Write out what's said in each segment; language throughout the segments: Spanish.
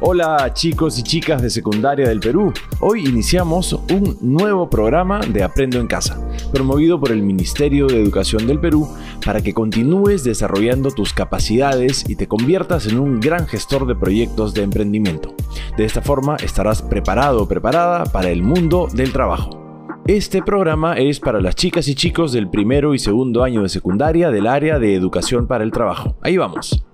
Hola chicos y chicas de secundaria del Perú. Hoy iniciamos un nuevo programa de Aprendo en Casa, promovido por el Ministerio de Educación del Perú para que continúes desarrollando tus capacidades y te conviertas en un gran gestor de proyectos de emprendimiento. De esta forma estarás preparado o preparada para el mundo del trabajo. Este programa es para las chicas y chicos del primero y segundo año de secundaria del área de educación para el trabajo. Ahí vamos.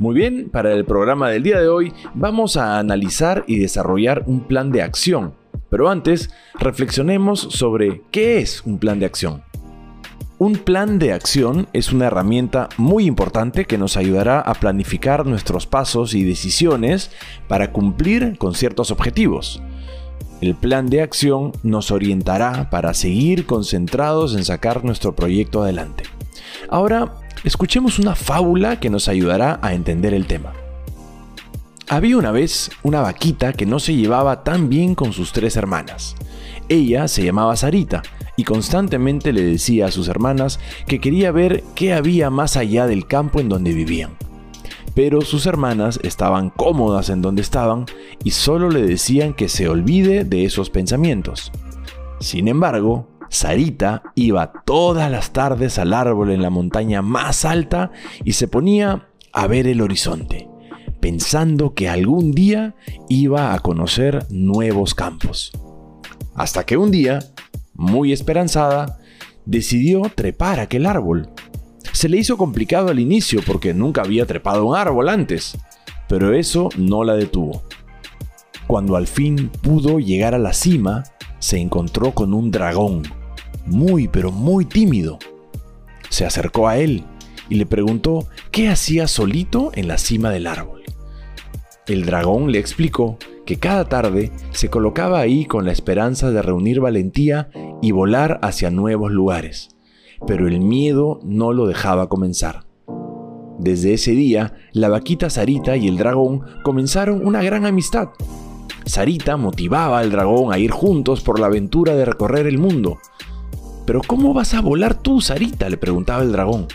Muy bien, para el programa del día de hoy vamos a analizar y desarrollar un plan de acción. Pero antes, reflexionemos sobre qué es un plan de acción. Un plan de acción es una herramienta muy importante que nos ayudará a planificar nuestros pasos y decisiones para cumplir con ciertos objetivos. El plan de acción nos orientará para seguir concentrados en sacar nuestro proyecto adelante. Ahora, escuchemos una fábula que nos ayudará a entender el tema. Había una vez una vaquita que no se llevaba tan bien con sus tres hermanas. Ella se llamaba Sarita y constantemente le decía a sus hermanas que quería ver qué había más allá del campo en donde vivían. Pero sus hermanas estaban cómodas en donde estaban y solo le decían que se olvide de esos pensamientos. Sin embargo, Sarita iba todas las tardes al árbol en la montaña más alta y se ponía a ver el horizonte, pensando que algún día iba a conocer nuevos campos. Hasta que un día, muy esperanzada, decidió trepar aquel árbol. Se le hizo complicado al inicio porque nunca había trepado un árbol antes, pero eso no la detuvo. Cuando al fin pudo llegar a la cima, se encontró con un dragón muy pero muy tímido. Se acercó a él y le preguntó qué hacía solito en la cima del árbol. El dragón le explicó que cada tarde se colocaba ahí con la esperanza de reunir valentía y volar hacia nuevos lugares, pero el miedo no lo dejaba comenzar. Desde ese día, la vaquita Sarita y el dragón comenzaron una gran amistad. Sarita motivaba al dragón a ir juntos por la aventura de recorrer el mundo, ¿Pero cómo vas a volar tú, Sarita? le preguntaba el dragón.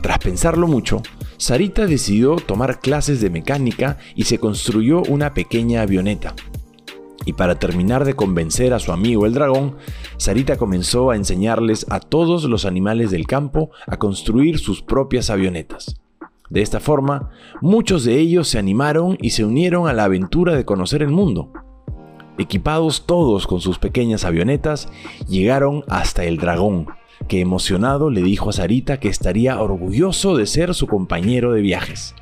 Tras pensarlo mucho, Sarita decidió tomar clases de mecánica y se construyó una pequeña avioneta. Y para terminar de convencer a su amigo el dragón, Sarita comenzó a enseñarles a todos los animales del campo a construir sus propias avionetas. De esta forma, muchos de ellos se animaron y se unieron a la aventura de conocer el mundo. Equipados todos con sus pequeñas avionetas, llegaron hasta el dragón, que emocionado le dijo a Sarita que estaría orgulloso de ser su compañero de viajes.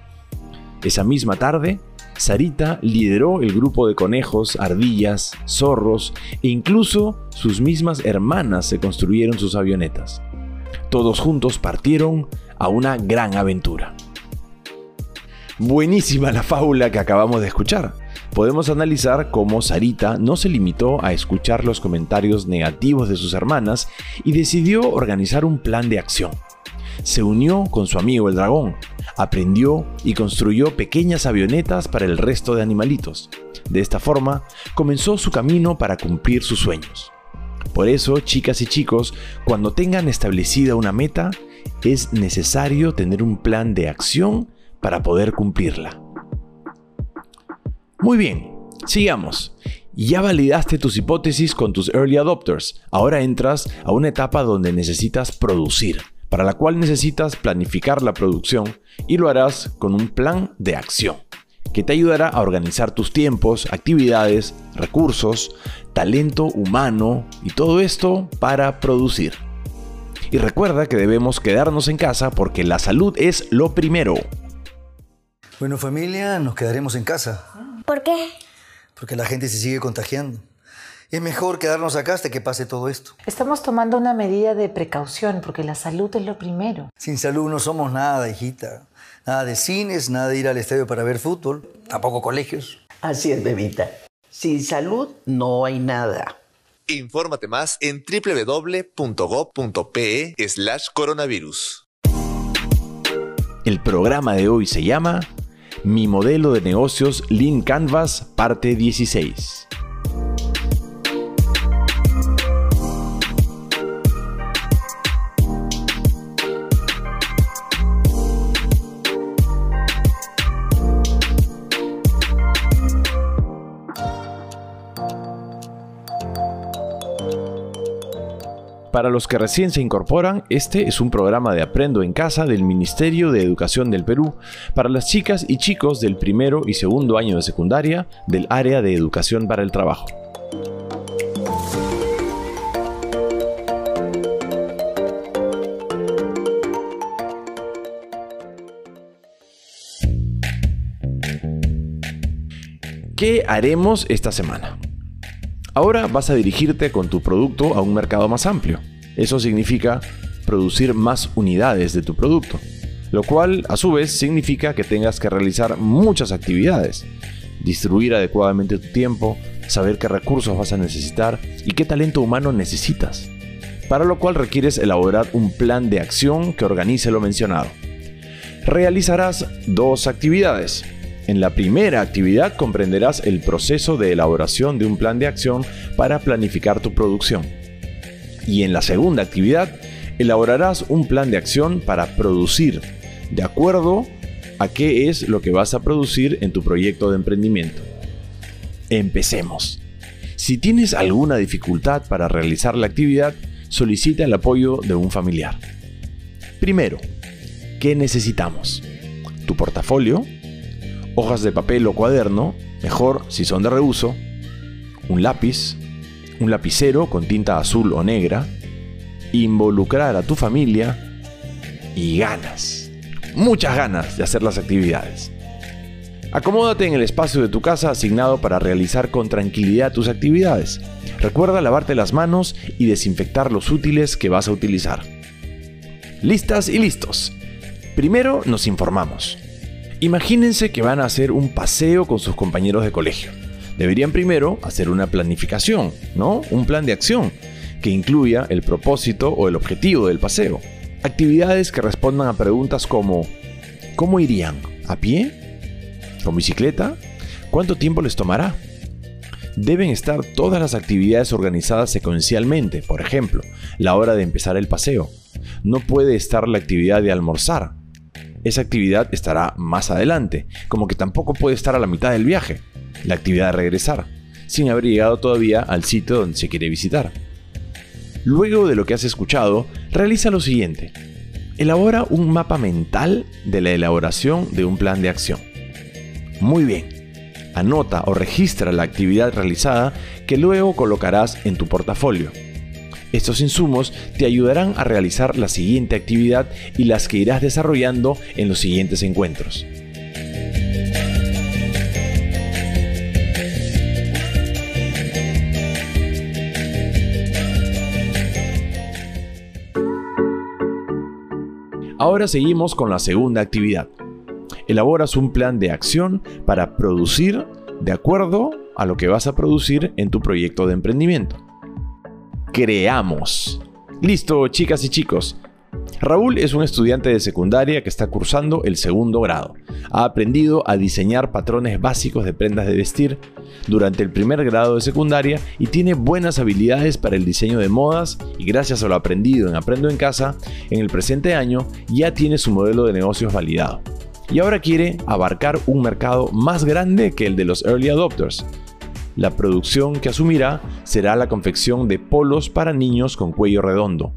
Esa misma tarde, Sarita lideró el grupo de conejos, ardillas, zorros e incluso sus mismas hermanas se construyeron sus avionetas. Todos juntos partieron a una gran aventura. Buenísima la fábula que acabamos de escuchar podemos analizar cómo Sarita no se limitó a escuchar los comentarios negativos de sus hermanas y decidió organizar un plan de acción. Se unió con su amigo el dragón, aprendió y construyó pequeñas avionetas para el resto de animalitos. De esta forma, comenzó su camino para cumplir sus sueños. Por eso, chicas y chicos, cuando tengan establecida una meta, es necesario tener un plan de acción para poder cumplirla. Muy bien, sigamos. Ya validaste tus hipótesis con tus early adopters. Ahora entras a una etapa donde necesitas producir, para la cual necesitas planificar la producción y lo harás con un plan de acción que te ayudará a organizar tus tiempos, actividades, recursos, talento humano y todo esto para producir. Y recuerda que debemos quedarnos en casa porque la salud es lo primero. Bueno familia, nos quedaremos en casa. ¿Por qué? Porque la gente se sigue contagiando. Es mejor quedarnos acá hasta que pase todo esto. Estamos tomando una medida de precaución porque la salud es lo primero. Sin salud no somos nada, hijita. Nada de cines, nada de ir al estadio para ver fútbol, tampoco colegios. Así es, bebita. Sin salud no hay nada. Infórmate más en www.gov.pe slash coronavirus. El programa de hoy se llama mi modelo de negocios Lean Canvas, parte 16. Para los que recién se incorporan, este es un programa de Aprendo en Casa del Ministerio de Educación del Perú para las chicas y chicos del primero y segundo año de secundaria del área de educación para el trabajo. ¿Qué haremos esta semana? Ahora vas a dirigirte con tu producto a un mercado más amplio. Eso significa producir más unidades de tu producto, lo cual a su vez significa que tengas que realizar muchas actividades, distribuir adecuadamente tu tiempo, saber qué recursos vas a necesitar y qué talento humano necesitas, para lo cual requieres elaborar un plan de acción que organice lo mencionado. Realizarás dos actividades, en la primera actividad comprenderás el proceso de elaboración de un plan de acción para planificar tu producción. Y en la segunda actividad elaborarás un plan de acción para producir, de acuerdo a qué es lo que vas a producir en tu proyecto de emprendimiento. Empecemos. Si tienes alguna dificultad para realizar la actividad, solicita el apoyo de un familiar. Primero, ¿qué necesitamos? Tu portafolio, hojas de papel o cuaderno, mejor si son de reuso, un lápiz, un lapicero con tinta azul o negra, involucrar a tu familia y ganas, muchas ganas de hacer las actividades. Acomódate en el espacio de tu casa asignado para realizar con tranquilidad tus actividades. Recuerda lavarte las manos y desinfectar los útiles que vas a utilizar. Listas y listos. Primero nos informamos. Imagínense que van a hacer un paseo con sus compañeros de colegio. Deberían primero hacer una planificación, ¿no? Un plan de acción que incluya el propósito o el objetivo del paseo. Actividades que respondan a preguntas como ¿cómo irían? ¿A pie? ¿Con bicicleta? ¿Cuánto tiempo les tomará? Deben estar todas las actividades organizadas secuencialmente, por ejemplo, la hora de empezar el paseo. No puede estar la actividad de almorzar, esa actividad estará más adelante, como que tampoco puede estar a la mitad del viaje, la actividad de regresar, sin haber llegado todavía al sitio donde se quiere visitar. Luego de lo que has escuchado, realiza lo siguiente. Elabora un mapa mental de la elaboración de un plan de acción. Muy bien. Anota o registra la actividad realizada que luego colocarás en tu portafolio. Estos insumos te ayudarán a realizar la siguiente actividad y las que irás desarrollando en los siguientes encuentros. Ahora seguimos con la segunda actividad. Elaboras un plan de acción para producir de acuerdo a lo que vas a producir en tu proyecto de emprendimiento creamos. Listo, chicas y chicos. Raúl es un estudiante de secundaria que está cursando el segundo grado. Ha aprendido a diseñar patrones básicos de prendas de vestir durante el primer grado de secundaria y tiene buenas habilidades para el diseño de modas y gracias a lo aprendido en Aprendo en Casa, en el presente año ya tiene su modelo de negocios validado. Y ahora quiere abarcar un mercado más grande que el de los early adopters la producción que asumirá será la confección de polos para niños con cuello redondo.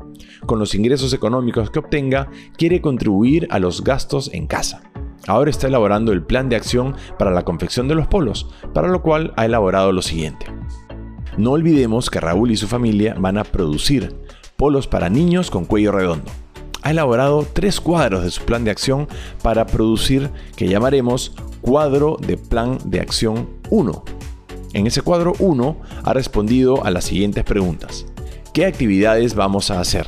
Con los ingresos económicos que obtenga, quiere contribuir a los gastos en casa. Ahora está elaborando el plan de acción para la confección de los polos, para lo cual ha elaborado lo siguiente. No olvidemos que Raúl y su familia van a producir polos para niños con cuello redondo. Ha elaborado tres cuadros de su plan de acción para producir que llamaremos cuadro de plan de acción 1 en ese cuadro 1 ha respondido a las siguientes preguntas. ¿Qué actividades vamos a hacer?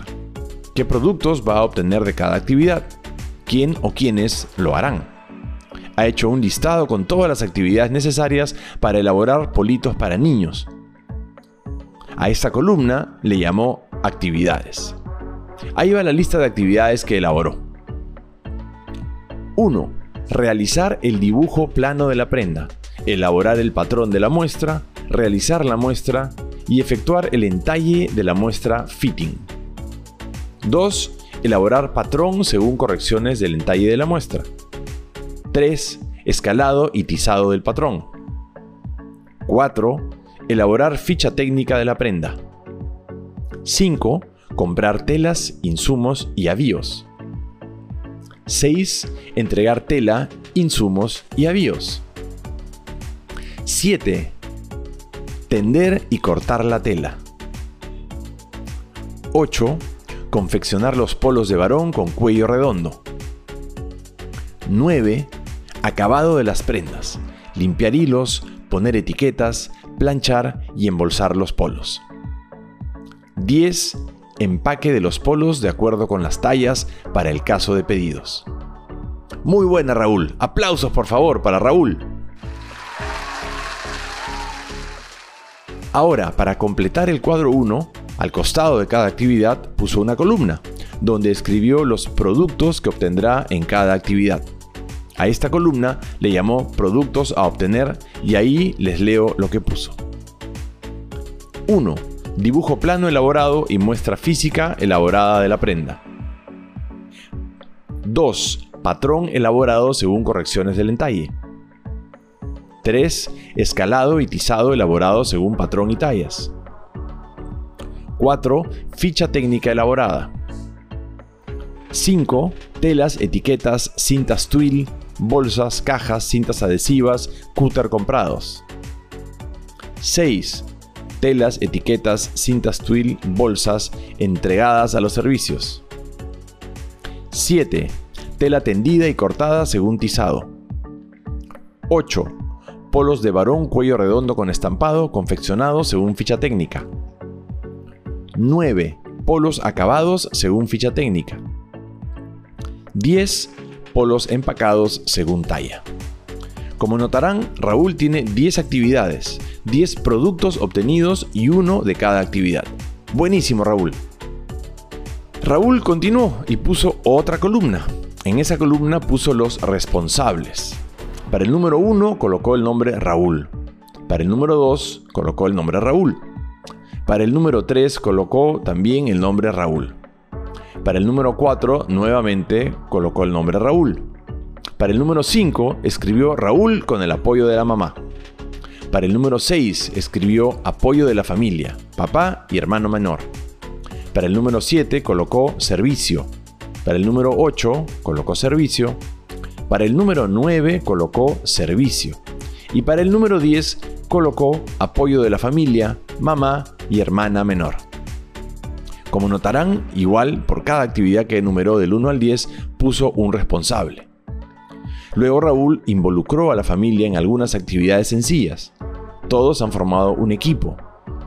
¿Qué productos va a obtener de cada actividad? ¿Quién o quiénes lo harán? Ha hecho un listado con todas las actividades necesarias para elaborar politos para niños. A esta columna le llamó actividades. Ahí va la lista de actividades que elaboró. 1. Realizar el dibujo plano de la prenda elaborar el patrón de la muestra, realizar la muestra y efectuar el entalle de la muestra fitting. 2. Elaborar patrón según correcciones del entalle de la muestra. 3. Escalado y tizado del patrón. 4. Elaborar ficha técnica de la prenda. 5. comprar telas, insumos y avíos. 6. Entregar tela, insumos y avíos. 7. Tender y cortar la tela. 8. Confeccionar los polos de varón con cuello redondo. 9. Acabado de las prendas. Limpiar hilos, poner etiquetas, planchar y embolsar los polos. 10. Empaque de los polos de acuerdo con las tallas para el caso de pedidos. Muy buena Raúl. Aplausos por favor para Raúl. Ahora, para completar el cuadro 1, al costado de cada actividad puso una columna, donde escribió los productos que obtendrá en cada actividad. A esta columna le llamó productos a obtener y ahí les leo lo que puso. 1. Dibujo plano elaborado y muestra física elaborada de la prenda. 2. Patrón elaborado según correcciones del entalle. 3. Escalado y tizado elaborado según patrón y tallas. 4. Ficha técnica elaborada. 5. Telas, etiquetas, cintas twill, bolsas, cajas, cintas adhesivas, cúter comprados. 6. Telas, etiquetas, cintas twill, bolsas entregadas a los servicios. 7. Tela tendida y cortada según tizado. 8 polos de varón cuello redondo con estampado confeccionados según ficha técnica. 9. Polos acabados según ficha técnica. 10. Polos empacados según talla. Como notarán, Raúl tiene 10 actividades, 10 productos obtenidos y uno de cada actividad. Buenísimo, Raúl. Raúl continuó y puso otra columna. En esa columna puso los responsables. Para el número 1 colocó el nombre Raúl. Para el número 2 colocó el nombre Raúl. Para el número 3 colocó también el nombre Raúl. Para el número 4 nuevamente colocó el nombre Raúl. Para el número 5 escribió Raúl con el apoyo de la mamá. Para el número 6 escribió apoyo de la familia, papá y hermano menor. Para el número 7 colocó servicio. Para el número 8 colocó servicio. Para el número 9 colocó servicio. Y para el número 10 colocó apoyo de la familia, mamá y hermana menor. Como notarán, igual por cada actividad que enumeró del 1 al 10 puso un responsable. Luego Raúl involucró a la familia en algunas actividades sencillas. Todos han formado un equipo.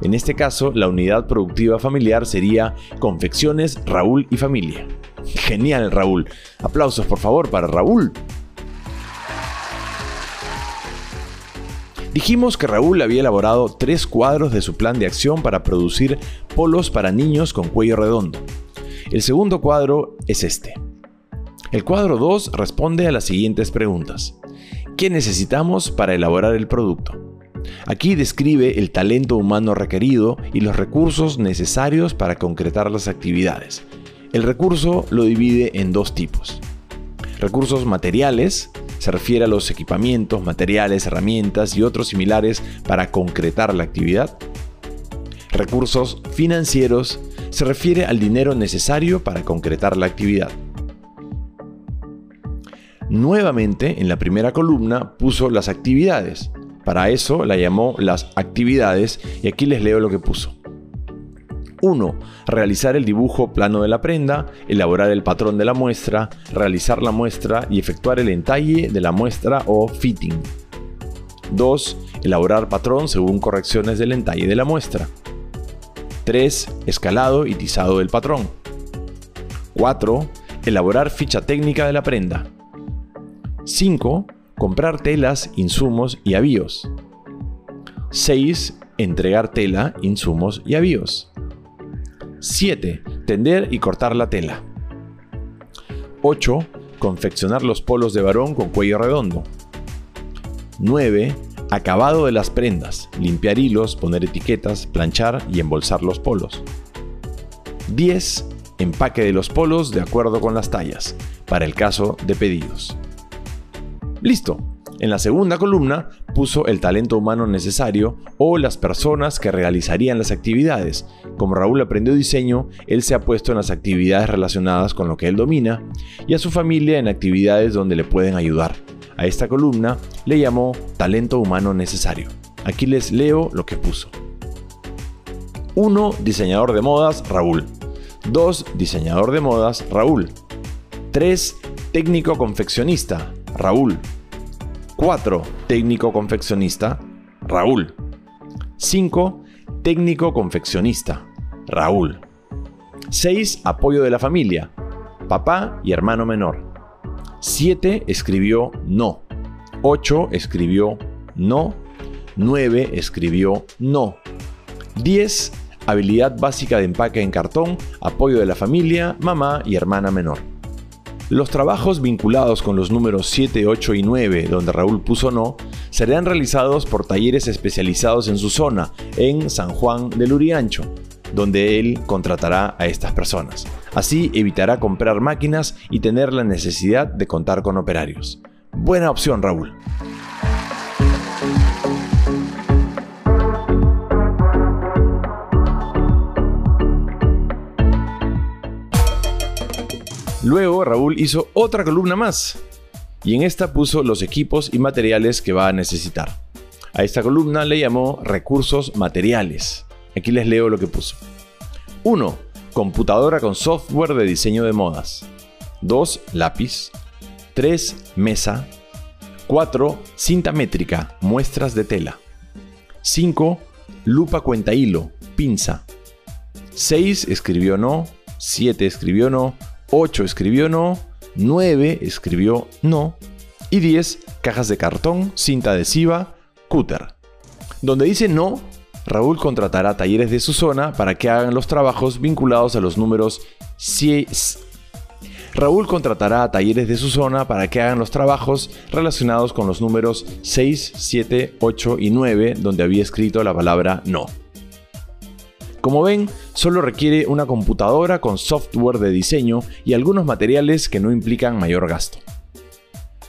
En este caso, la unidad productiva familiar sería Confecciones Raúl y Familia. Genial, Raúl. Aplausos por favor para Raúl. Dijimos que Raúl había elaborado tres cuadros de su plan de acción para producir polos para niños con cuello redondo. El segundo cuadro es este. El cuadro 2 responde a las siguientes preguntas. ¿Qué necesitamos para elaborar el producto? Aquí describe el talento humano requerido y los recursos necesarios para concretar las actividades. El recurso lo divide en dos tipos. Recursos materiales, se refiere a los equipamientos, materiales, herramientas y otros similares para concretar la actividad. Recursos financieros se refiere al dinero necesario para concretar la actividad. Nuevamente, en la primera columna puso las actividades. Para eso la llamó las actividades y aquí les leo lo que puso. 1. Realizar el dibujo plano de la prenda, elaborar el patrón de la muestra, realizar la muestra y efectuar el entalle de la muestra o fitting. 2. Elaborar patrón según correcciones del entalle de la muestra. 3. Escalado y tizado del patrón. 4. Elaborar ficha técnica de la prenda. 5. Comprar telas, insumos y avíos. 6. Entregar tela, insumos y avíos. 7. Tender y cortar la tela. 8. Confeccionar los polos de varón con cuello redondo. 9. Acabado de las prendas. Limpiar hilos, poner etiquetas, planchar y embolsar los polos. 10. Empaque de los polos de acuerdo con las tallas, para el caso de pedidos. Listo. En la segunda columna puso el talento humano necesario o las personas que realizarían las actividades. Como Raúl aprendió diseño, él se ha puesto en las actividades relacionadas con lo que él domina y a su familia en actividades donde le pueden ayudar. A esta columna le llamó talento humano necesario. Aquí les leo lo que puso. 1. Diseñador de modas, Raúl. 2. Diseñador de modas, Raúl. 3. Técnico confeccionista, Raúl. 4. Técnico confeccionista, Raúl. 5. Técnico confeccionista, Raúl. 6. Apoyo de la familia, papá y hermano menor. 7. Escribió no. 8. Escribió no. 9. Escribió no. 10. Habilidad básica de empaque en cartón, apoyo de la familia, mamá y hermana menor. Los trabajos vinculados con los números 7, 8 y 9, donde Raúl puso no, serán realizados por talleres especializados en su zona, en San Juan del Uriancho, donde él contratará a estas personas. Así evitará comprar máquinas y tener la necesidad de contar con operarios. Buena opción, Raúl. Luego Raúl hizo otra columna más y en esta puso los equipos y materiales que va a necesitar. A esta columna le llamó recursos materiales. Aquí les leo lo que puso. 1. Computadora con software de diseño de modas. 2. Lápiz. 3. Mesa. 4. Cinta métrica, muestras de tela. 5. Lupa cuenta hilo, pinza. 6. Escribió no. 7. Escribió no. 8 escribió no, 9 escribió no y 10 cajas de cartón, cinta adhesiva, cúter. Donde dice no, Raúl contratará talleres de su zona para que hagan los trabajos vinculados a los números 6. Raúl contratará a talleres de su zona para que hagan los trabajos relacionados con los números 6, 7, 8 y 9 donde había escrito la palabra no. Como ven, solo requiere una computadora con software de diseño y algunos materiales que no implican mayor gasto.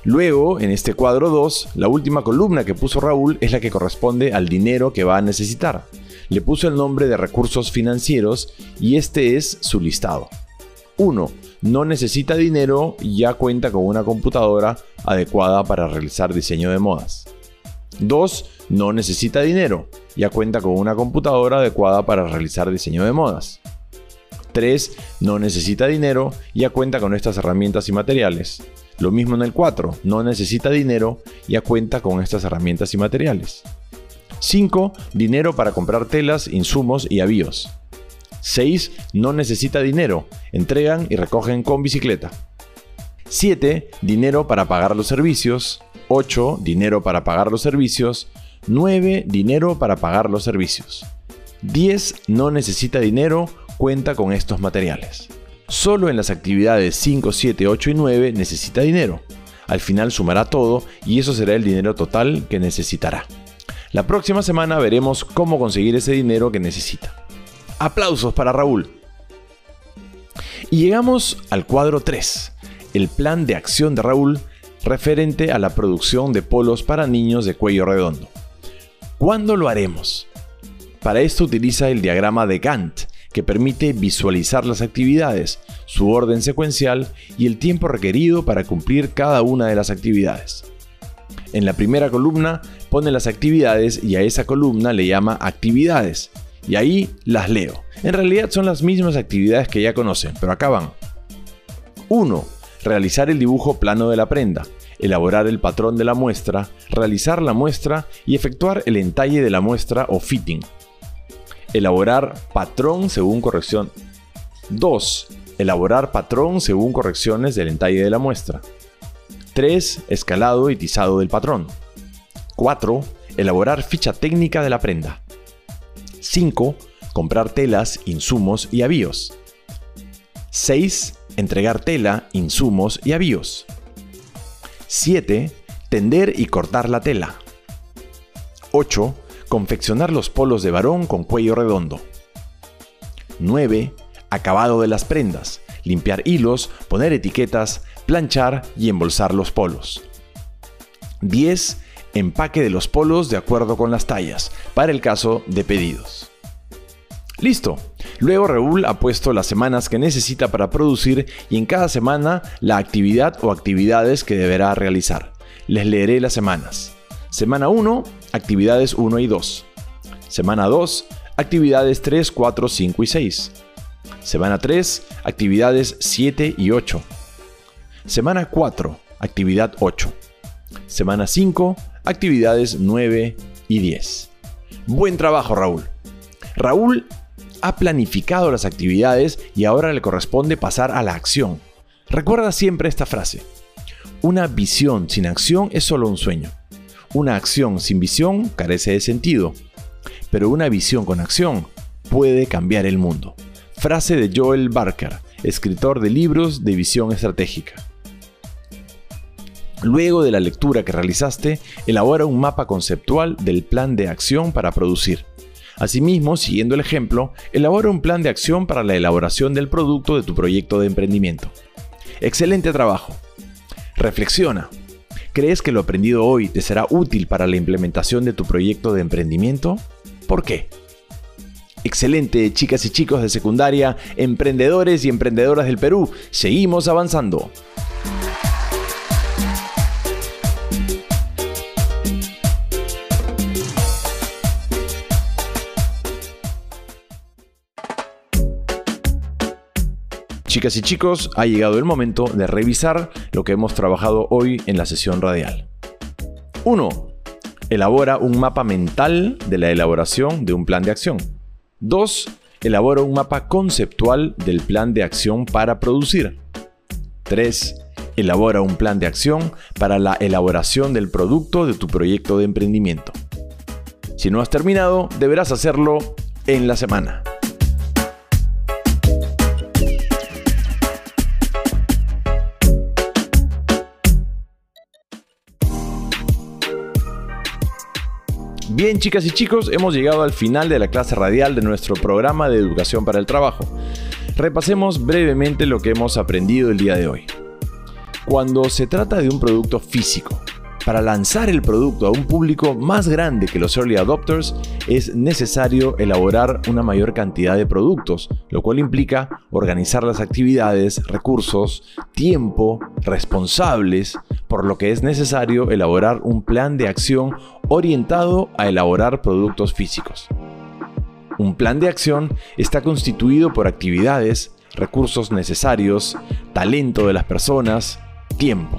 Luego, en este cuadro 2, la última columna que puso Raúl es la que corresponde al dinero que va a necesitar. Le puso el nombre de recursos financieros y este es su listado. 1. No necesita dinero y ya cuenta con una computadora adecuada para realizar diseño de modas. 2. No necesita dinero ya cuenta con una computadora adecuada para realizar diseño de modas. 3. No necesita dinero, ya cuenta con estas herramientas y materiales. Lo mismo en el 4. No necesita dinero, ya cuenta con estas herramientas y materiales. 5. Dinero para comprar telas, insumos y avíos. 6. No necesita dinero, entregan y recogen con bicicleta. 7. Dinero para pagar los servicios. 8. Dinero para pagar los servicios. 9. Dinero para pagar los servicios. 10. No necesita dinero, cuenta con estos materiales. Solo en las actividades 5, 7, 8 y 9 necesita dinero. Al final sumará todo y eso será el dinero total que necesitará. La próxima semana veremos cómo conseguir ese dinero que necesita. Aplausos para Raúl. Y llegamos al cuadro 3, el plan de acción de Raúl referente a la producción de polos para niños de cuello redondo. ¿Cuándo lo haremos? Para esto utiliza el diagrama de Gantt, que permite visualizar las actividades, su orden secuencial y el tiempo requerido para cumplir cada una de las actividades. En la primera columna pone las actividades y a esa columna le llama actividades, y ahí las leo. En realidad son las mismas actividades que ya conocen, pero acá van. 1. Realizar el dibujo plano de la prenda elaborar el patrón de la muestra, realizar la muestra y efectuar el entalle de la muestra o fitting. Elaborar patrón según corrección. 2. Elaborar patrón según correcciones del entalle de la muestra. 3. Escalado y tizado del patrón. 4. Elaborar ficha técnica de la prenda. 5. Comprar telas, insumos y avíos. 6. Entregar tela, insumos y avíos. 7. Tender y cortar la tela. 8. Confeccionar los polos de varón con cuello redondo. 9. Acabado de las prendas. Limpiar hilos, poner etiquetas, planchar y embolsar los polos. 10. Empaque de los polos de acuerdo con las tallas, para el caso de pedidos. Listo. Luego Raúl ha puesto las semanas que necesita para producir y en cada semana la actividad o actividades que deberá realizar. Les leeré las semanas. Semana 1, actividades 1 y 2. Semana 2, actividades 3, 4, 5 y 6. Semana 3, actividades 7 y 8. Semana 4, actividad 8. Semana 5, actividades 9 y 10. Buen trabajo Raúl. Raúl ha planificado las actividades y ahora le corresponde pasar a la acción. Recuerda siempre esta frase. Una visión sin acción es solo un sueño. Una acción sin visión carece de sentido. Pero una visión con acción puede cambiar el mundo. Frase de Joel Barker, escritor de libros de visión estratégica. Luego de la lectura que realizaste, elabora un mapa conceptual del plan de acción para producir. Asimismo, siguiendo el ejemplo, elabora un plan de acción para la elaboración del producto de tu proyecto de emprendimiento. Excelente trabajo. Reflexiona. ¿Crees que lo aprendido hoy te será útil para la implementación de tu proyecto de emprendimiento? ¿Por qué? Excelente, chicas y chicos de secundaria, emprendedores y emprendedoras del Perú. Seguimos avanzando. Chicas y chicos, ha llegado el momento de revisar lo que hemos trabajado hoy en la sesión radial. 1. Elabora un mapa mental de la elaboración de un plan de acción. 2. Elabora un mapa conceptual del plan de acción para producir. 3. Elabora un plan de acción para la elaboración del producto de tu proyecto de emprendimiento. Si no has terminado, deberás hacerlo en la semana. Bien, chicas y chicos, hemos llegado al final de la clase radial de nuestro programa de educación para el trabajo. Repasemos brevemente lo que hemos aprendido el día de hoy. Cuando se trata de un producto físico, para lanzar el producto a un público más grande que los early adopters es necesario elaborar una mayor cantidad de productos, lo cual implica organizar las actividades, recursos, tiempo, responsables, por lo que es necesario elaborar un plan de acción orientado a elaborar productos físicos. Un plan de acción está constituido por actividades, recursos necesarios, talento de las personas, tiempo.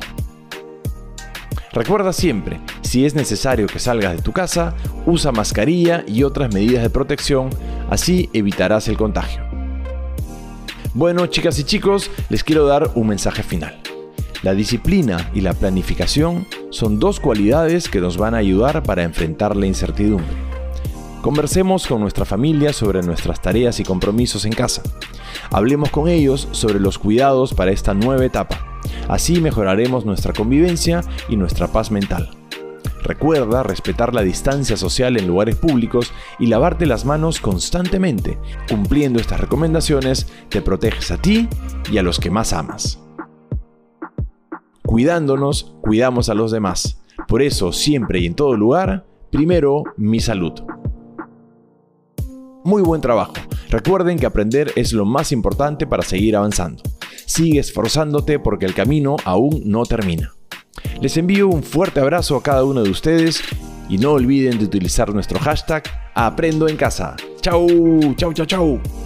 Recuerda siempre, si es necesario que salgas de tu casa, usa mascarilla y otras medidas de protección, así evitarás el contagio. Bueno, chicas y chicos, les quiero dar un mensaje final. La disciplina y la planificación son dos cualidades que nos van a ayudar para enfrentar la incertidumbre. Conversemos con nuestra familia sobre nuestras tareas y compromisos en casa. Hablemos con ellos sobre los cuidados para esta nueva etapa Así mejoraremos nuestra convivencia y nuestra paz mental. Recuerda respetar la distancia social en lugares públicos y lavarte las manos constantemente. Cumpliendo estas recomendaciones, te proteges a ti y a los que más amas. Cuidándonos, cuidamos a los demás. Por eso, siempre y en todo lugar, primero mi salud. Muy buen trabajo. Recuerden que aprender es lo más importante para seguir avanzando. Sigue esforzándote porque el camino aún no termina. Les envío un fuerte abrazo a cada uno de ustedes y no olviden de utilizar nuestro hashtag Aprendo en casa. Chau, chau, chau, chau.